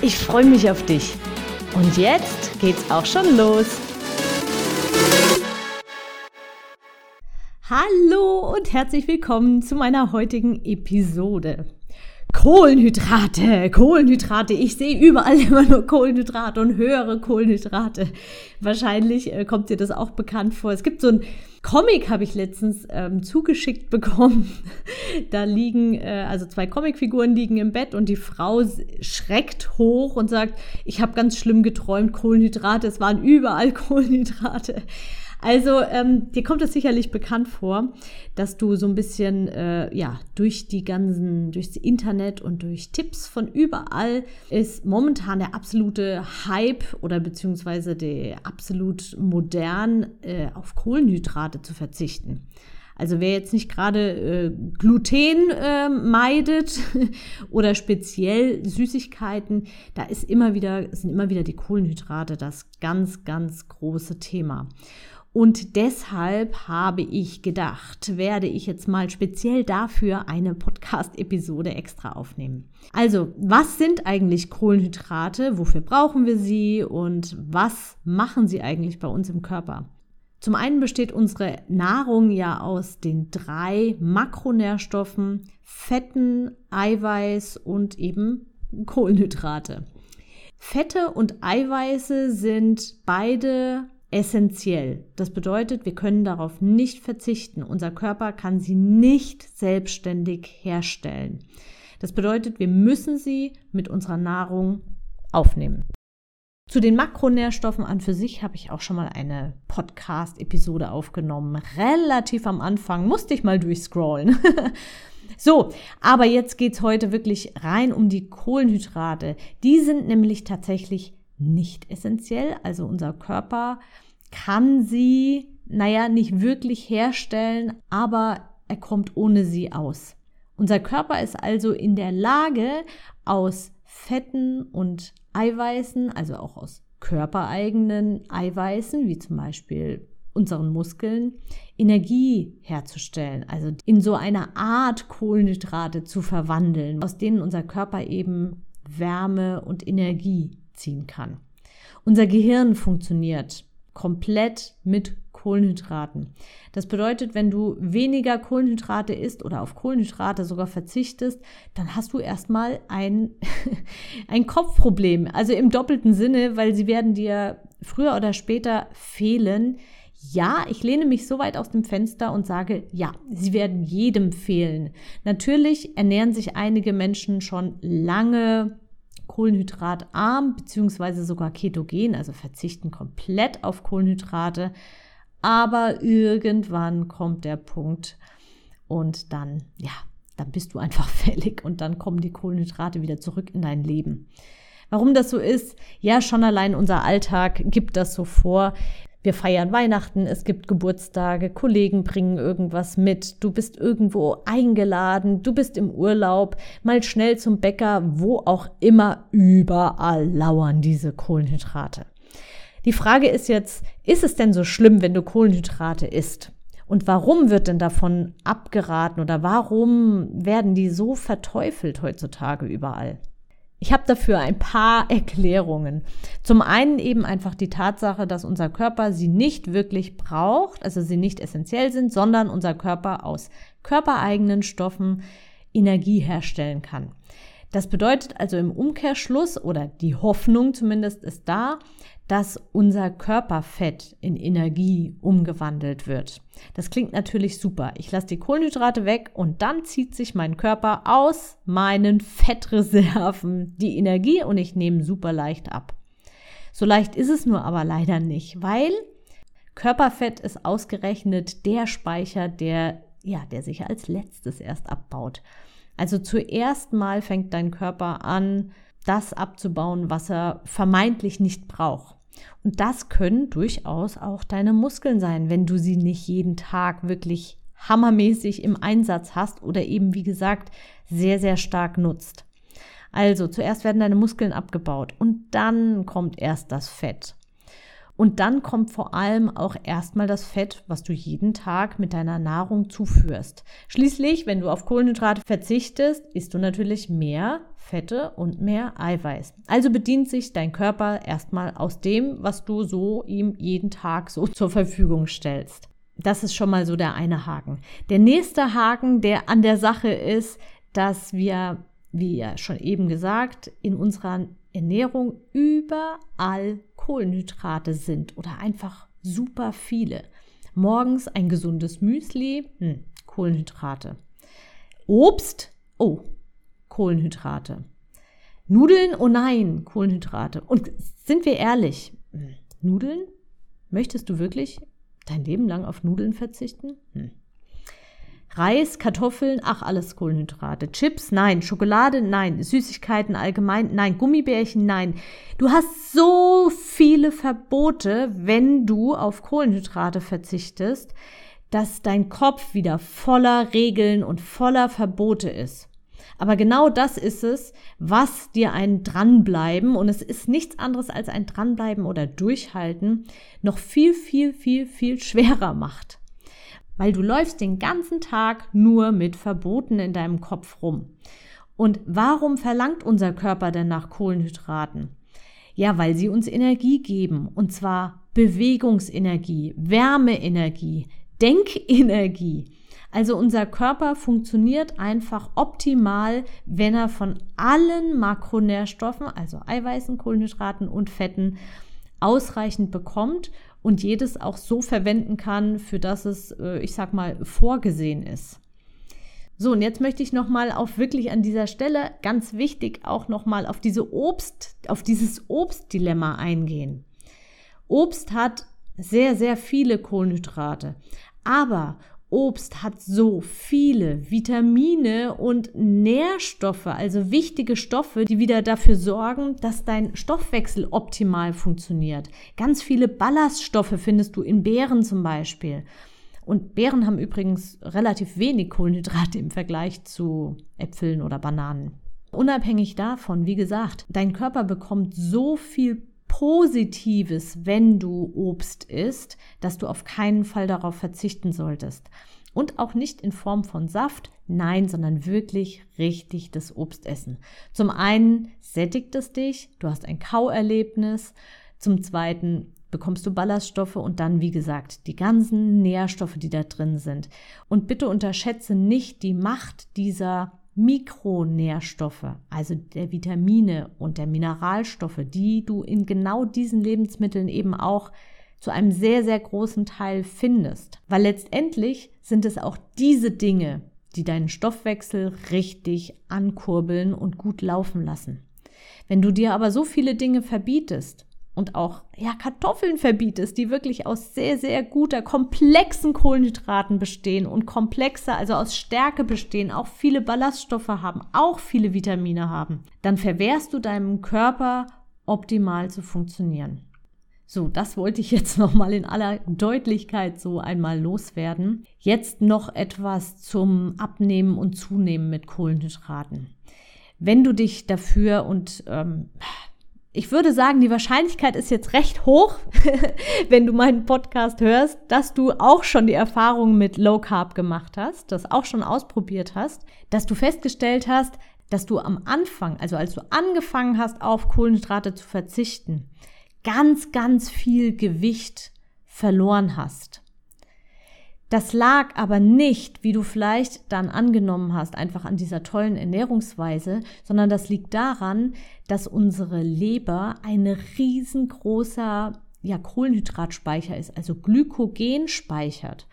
Ich freue mich auf dich. Und jetzt geht's auch schon los. Hallo und herzlich willkommen zu meiner heutigen Episode. Kohlenhydrate, Kohlenhydrate. Ich sehe überall immer nur Kohlenhydrate und höhere Kohlenhydrate. Wahrscheinlich äh, kommt dir das auch bekannt vor. Es gibt so ein Comic, habe ich letztens ähm, zugeschickt bekommen. da liegen, äh, also zwei Comicfiguren liegen im Bett und die Frau schreckt hoch und sagt, ich habe ganz schlimm geträumt, Kohlenhydrate, es waren überall Kohlenhydrate. Also ähm, dir kommt es sicherlich bekannt vor, dass du so ein bisschen äh, ja durch die ganzen, durchs Internet und durch Tipps von überall ist momentan der absolute Hype oder beziehungsweise der absolut modern äh, auf Kohlenhydrate zu verzichten. Also wer jetzt nicht gerade äh, Gluten äh, meidet oder speziell Süßigkeiten, da ist immer wieder, sind immer wieder die Kohlenhydrate das ganz, ganz große Thema. Und deshalb habe ich gedacht, werde ich jetzt mal speziell dafür eine Podcast-Episode extra aufnehmen. Also, was sind eigentlich Kohlenhydrate? Wofür brauchen wir sie? Und was machen sie eigentlich bei uns im Körper? Zum einen besteht unsere Nahrung ja aus den drei Makronährstoffen Fetten, Eiweiß und eben Kohlenhydrate. Fette und Eiweiße sind beide essentiell. Das bedeutet, wir können darauf nicht verzichten. Unser Körper kann sie nicht selbstständig herstellen. Das bedeutet, wir müssen sie mit unserer Nahrung aufnehmen. Zu den Makronährstoffen an für sich habe ich auch schon mal eine Podcast-Episode aufgenommen. Relativ am Anfang musste ich mal durchscrollen. so, aber jetzt geht es heute wirklich rein um die Kohlenhydrate. Die sind nämlich tatsächlich nicht essentiell. Also unser Körper kann sie, naja, nicht wirklich herstellen, aber er kommt ohne sie aus. Unser Körper ist also in der Lage, aus Fetten und Eiweißen, also auch aus körpereigenen Eiweißen, wie zum Beispiel unseren Muskeln, Energie herzustellen, also in so eine Art Kohlenhydrate zu verwandeln, aus denen unser Körper eben Wärme und Energie ziehen kann. Unser Gehirn funktioniert komplett mit Kohlenhydraten. Das bedeutet, wenn du weniger Kohlenhydrate isst oder auf Kohlenhydrate sogar verzichtest, dann hast du erstmal ein, ein Kopfproblem. Also im doppelten Sinne, weil sie werden dir früher oder später fehlen. Ja, ich lehne mich so weit aus dem Fenster und sage, ja, sie werden jedem fehlen. Natürlich ernähren sich einige Menschen schon lange kohlenhydratarm beziehungsweise sogar ketogen, also verzichten komplett auf Kohlenhydrate. Aber irgendwann kommt der Punkt und dann, ja, dann bist du einfach fällig und dann kommen die Kohlenhydrate wieder zurück in dein Leben. Warum das so ist? Ja, schon allein unser Alltag gibt das so vor. Wir feiern Weihnachten, es gibt Geburtstage, Kollegen bringen irgendwas mit, du bist irgendwo eingeladen, du bist im Urlaub, mal schnell zum Bäcker, wo auch immer, überall lauern diese Kohlenhydrate. Die Frage ist jetzt, ist es denn so schlimm, wenn du Kohlenhydrate isst? Und warum wird denn davon abgeraten oder warum werden die so verteufelt heutzutage überall? Ich habe dafür ein paar Erklärungen. Zum einen eben einfach die Tatsache, dass unser Körper sie nicht wirklich braucht, also sie nicht essentiell sind, sondern unser Körper aus körpereigenen Stoffen Energie herstellen kann. Das bedeutet also im Umkehrschluss oder die Hoffnung zumindest ist da, dass unser Körperfett in Energie umgewandelt wird. Das klingt natürlich super. Ich lasse die Kohlenhydrate weg und dann zieht sich mein Körper aus meinen Fettreserven die Energie und ich nehme super leicht ab. So leicht ist es nur aber leider nicht, weil Körperfett ist ausgerechnet der Speicher, der ja, der sich als letztes erst abbaut. Also zuerst mal fängt dein Körper an, das abzubauen, was er vermeintlich nicht braucht. Und das können durchaus auch deine Muskeln sein, wenn du sie nicht jeden Tag wirklich hammermäßig im Einsatz hast oder eben, wie gesagt, sehr, sehr stark nutzt. Also zuerst werden deine Muskeln abgebaut und dann kommt erst das Fett. Und dann kommt vor allem auch erstmal das Fett, was du jeden Tag mit deiner Nahrung zuführst. Schließlich, wenn du auf Kohlenhydrate verzichtest, isst du natürlich mehr Fette und mehr Eiweiß. Also bedient sich dein Körper erstmal aus dem, was du so ihm jeden Tag so zur Verfügung stellst. Das ist schon mal so der eine Haken. Der nächste Haken, der an der Sache ist, dass wir, wie ja schon eben gesagt, in unserer Ernährung überall Kohlenhydrate sind oder einfach super viele. Morgens ein gesundes Müsli, hm, Kohlenhydrate. Obst, oh, Kohlenhydrate. Nudeln, oh nein, Kohlenhydrate. Und sind wir ehrlich, hm, Nudeln? Möchtest du wirklich dein Leben lang auf Nudeln verzichten? Hm. Reis, Kartoffeln, ach, alles Kohlenhydrate. Chips, nein. Schokolade, nein. Süßigkeiten allgemein, nein. Gummibärchen, nein. Du hast so viele Verbote, wenn du auf Kohlenhydrate verzichtest, dass dein Kopf wieder voller Regeln und voller Verbote ist. Aber genau das ist es, was dir ein Dranbleiben, und es ist nichts anderes als ein Dranbleiben oder Durchhalten, noch viel, viel, viel, viel schwerer macht weil du läufst den ganzen Tag nur mit Verboten in deinem Kopf rum. Und warum verlangt unser Körper denn nach Kohlenhydraten? Ja, weil sie uns Energie geben, und zwar Bewegungsenergie, Wärmeenergie, Denkenergie. Also unser Körper funktioniert einfach optimal, wenn er von allen Makronährstoffen, also Eiweißen, Kohlenhydraten und Fetten, ausreichend bekommt und jedes auch so verwenden kann, für das es, äh, ich sag mal, vorgesehen ist. So, und jetzt möchte ich nochmal auf wirklich an dieser Stelle ganz wichtig auch nochmal auf diese Obst, auf dieses Obstdilemma eingehen. Obst hat sehr, sehr viele Kohlenhydrate. Aber Obst hat so viele Vitamine und Nährstoffe, also wichtige Stoffe, die wieder dafür sorgen, dass dein Stoffwechsel optimal funktioniert. Ganz viele Ballaststoffe findest du in Beeren zum Beispiel. Und Beeren haben übrigens relativ wenig Kohlenhydrate im Vergleich zu Äpfeln oder Bananen. Unabhängig davon, wie gesagt, dein Körper bekommt so viel Positives, wenn du Obst isst, dass du auf keinen Fall darauf verzichten solltest. Und auch nicht in Form von Saft, nein, sondern wirklich richtig das Obst essen. Zum einen sättigt es dich, du hast ein Kauerlebnis. Zum zweiten bekommst du Ballaststoffe und dann, wie gesagt, die ganzen Nährstoffe, die da drin sind. Und bitte unterschätze nicht die Macht dieser Mikronährstoffe, also der Vitamine und der Mineralstoffe, die du in genau diesen Lebensmitteln eben auch zu einem sehr, sehr großen Teil findest. Weil letztendlich sind es auch diese Dinge, die deinen Stoffwechsel richtig ankurbeln und gut laufen lassen. Wenn du dir aber so viele Dinge verbietest, und auch ja, Kartoffeln verbietest, die wirklich aus sehr, sehr guter, komplexen Kohlenhydraten bestehen und komplexer, also aus Stärke bestehen, auch viele Ballaststoffe haben, auch viele Vitamine haben, dann verwehrst du deinem Körper optimal zu funktionieren. So, das wollte ich jetzt nochmal in aller Deutlichkeit so einmal loswerden. Jetzt noch etwas zum Abnehmen und Zunehmen mit Kohlenhydraten. Wenn du dich dafür und ähm, ich würde sagen, die Wahrscheinlichkeit ist jetzt recht hoch, wenn du meinen Podcast hörst, dass du auch schon die Erfahrung mit Low Carb gemacht hast, das auch schon ausprobiert hast, dass du festgestellt hast, dass du am Anfang, also als du angefangen hast, auf Kohlenhydrate zu verzichten, ganz, ganz viel Gewicht verloren hast. Das lag aber nicht, wie du vielleicht dann angenommen hast, einfach an dieser tollen Ernährungsweise, sondern das liegt daran, dass unsere Leber ein riesengroßer ja, Kohlenhydratspeicher ist, also Glykogen speichert.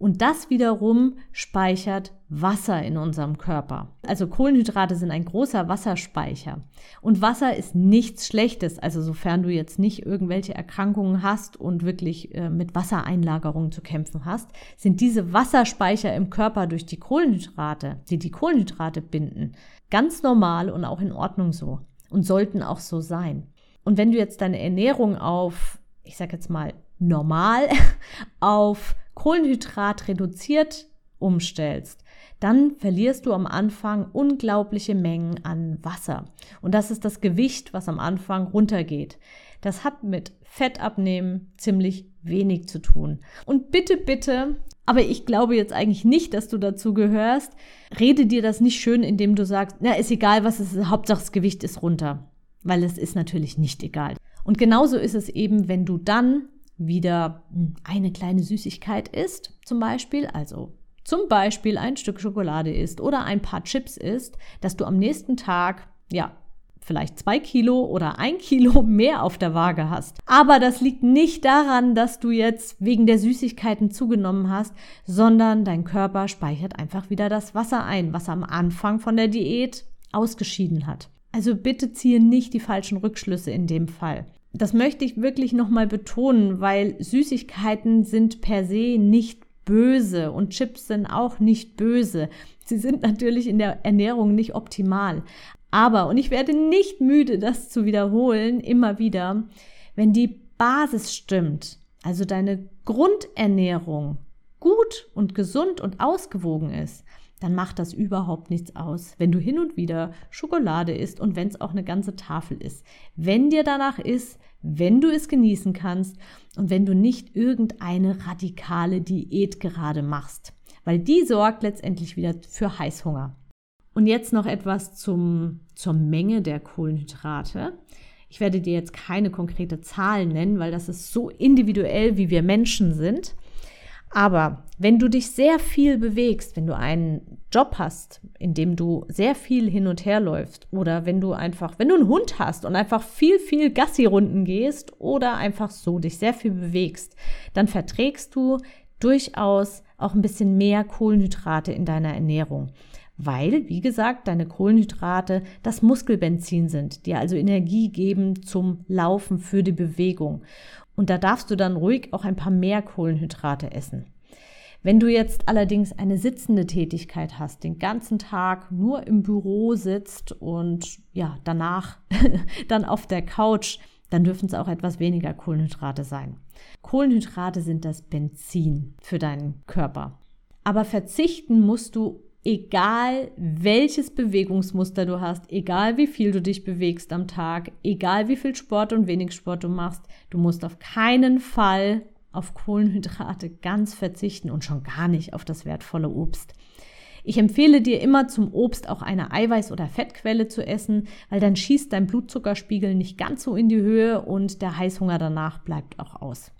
Und das wiederum speichert Wasser in unserem Körper. Also Kohlenhydrate sind ein großer Wasserspeicher. Und Wasser ist nichts Schlechtes. Also sofern du jetzt nicht irgendwelche Erkrankungen hast und wirklich äh, mit Wassereinlagerungen zu kämpfen hast, sind diese Wasserspeicher im Körper durch die Kohlenhydrate, die die Kohlenhydrate binden, ganz normal und auch in Ordnung so. und sollten auch so sein. Und wenn du jetzt deine Ernährung auf, ich sag jetzt mal, normal, auf Kohlenhydrat reduziert umstellst, dann verlierst du am Anfang unglaubliche Mengen an Wasser. Und das ist das Gewicht, was am Anfang runtergeht. Das hat mit Fettabnehmen ziemlich wenig zu tun. Und bitte, bitte, aber ich glaube jetzt eigentlich nicht, dass du dazu gehörst, rede dir das nicht schön, indem du sagst, na, ist egal, was es ist, Hauptsache das Gewicht ist runter. Weil es ist natürlich nicht egal. Und genauso ist es eben, wenn du dann wieder eine kleine Süßigkeit isst, zum Beispiel, also zum Beispiel ein Stück Schokolade isst oder ein paar Chips isst, dass du am nächsten Tag, ja, vielleicht zwei Kilo oder ein Kilo mehr auf der Waage hast. Aber das liegt nicht daran, dass du jetzt wegen der Süßigkeiten zugenommen hast, sondern dein Körper speichert einfach wieder das Wasser ein, was am Anfang von der Diät ausgeschieden hat. Also bitte ziehe nicht die falschen Rückschlüsse in dem Fall. Das möchte ich wirklich nochmal betonen, weil Süßigkeiten sind per se nicht böse und Chips sind auch nicht böse. Sie sind natürlich in der Ernährung nicht optimal. Aber, und ich werde nicht müde, das zu wiederholen, immer wieder, wenn die Basis stimmt, also deine Grundernährung gut und gesund und ausgewogen ist, dann macht das überhaupt nichts aus, wenn du hin und wieder Schokolade isst und wenn es auch eine ganze Tafel ist. Wenn dir danach ist, wenn du es genießen kannst und wenn du nicht irgendeine radikale Diät gerade machst, weil die sorgt letztendlich wieder für Heißhunger. Und jetzt noch etwas zum, zur Menge der Kohlenhydrate. Ich werde dir jetzt keine konkrete Zahl nennen, weil das ist so individuell, wie wir Menschen sind. Aber wenn du dich sehr viel bewegst, wenn du einen Job hast, in dem du sehr viel hin und her läufst, oder wenn du einfach, wenn du einen Hund hast und einfach viel, viel Gassi-Runden gehst oder einfach so dich sehr viel bewegst, dann verträgst du durchaus auch ein bisschen mehr Kohlenhydrate in deiner Ernährung. Weil, wie gesagt, deine Kohlenhydrate das Muskelbenzin sind, die also Energie geben zum Laufen für die Bewegung. Und da darfst du dann ruhig auch ein paar mehr Kohlenhydrate essen. Wenn du jetzt allerdings eine sitzende Tätigkeit hast, den ganzen Tag nur im Büro sitzt und ja, danach dann auf der Couch, dann dürfen es auch etwas weniger Kohlenhydrate sein. Kohlenhydrate sind das Benzin für deinen Körper. Aber verzichten musst du egal welches Bewegungsmuster du hast, egal wie viel du dich bewegst am Tag, egal wie viel Sport und wenig Sport du machst, du musst auf keinen Fall auf Kohlenhydrate ganz verzichten und schon gar nicht auf das wertvolle Obst. Ich empfehle dir immer zum Obst auch eine Eiweiß- oder Fettquelle zu essen, weil dann schießt dein Blutzuckerspiegel nicht ganz so in die Höhe und der Heißhunger danach bleibt auch aus.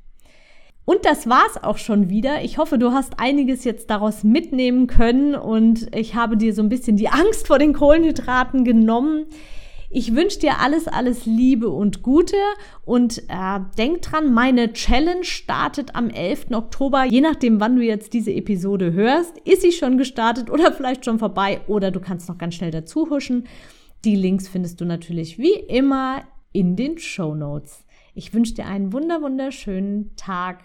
Und das war's auch schon wieder. Ich hoffe, du hast einiges jetzt daraus mitnehmen können und ich habe dir so ein bisschen die Angst vor den Kohlenhydraten genommen. Ich wünsche dir alles, alles Liebe und Gute und äh, denk dran, meine Challenge startet am 11. Oktober. Je nachdem, wann du jetzt diese Episode hörst, ist sie schon gestartet oder vielleicht schon vorbei oder du kannst noch ganz schnell dazu huschen. Die Links findest du natürlich wie immer in den Show Notes. Ich wünsche dir einen wunder wunderschönen Tag,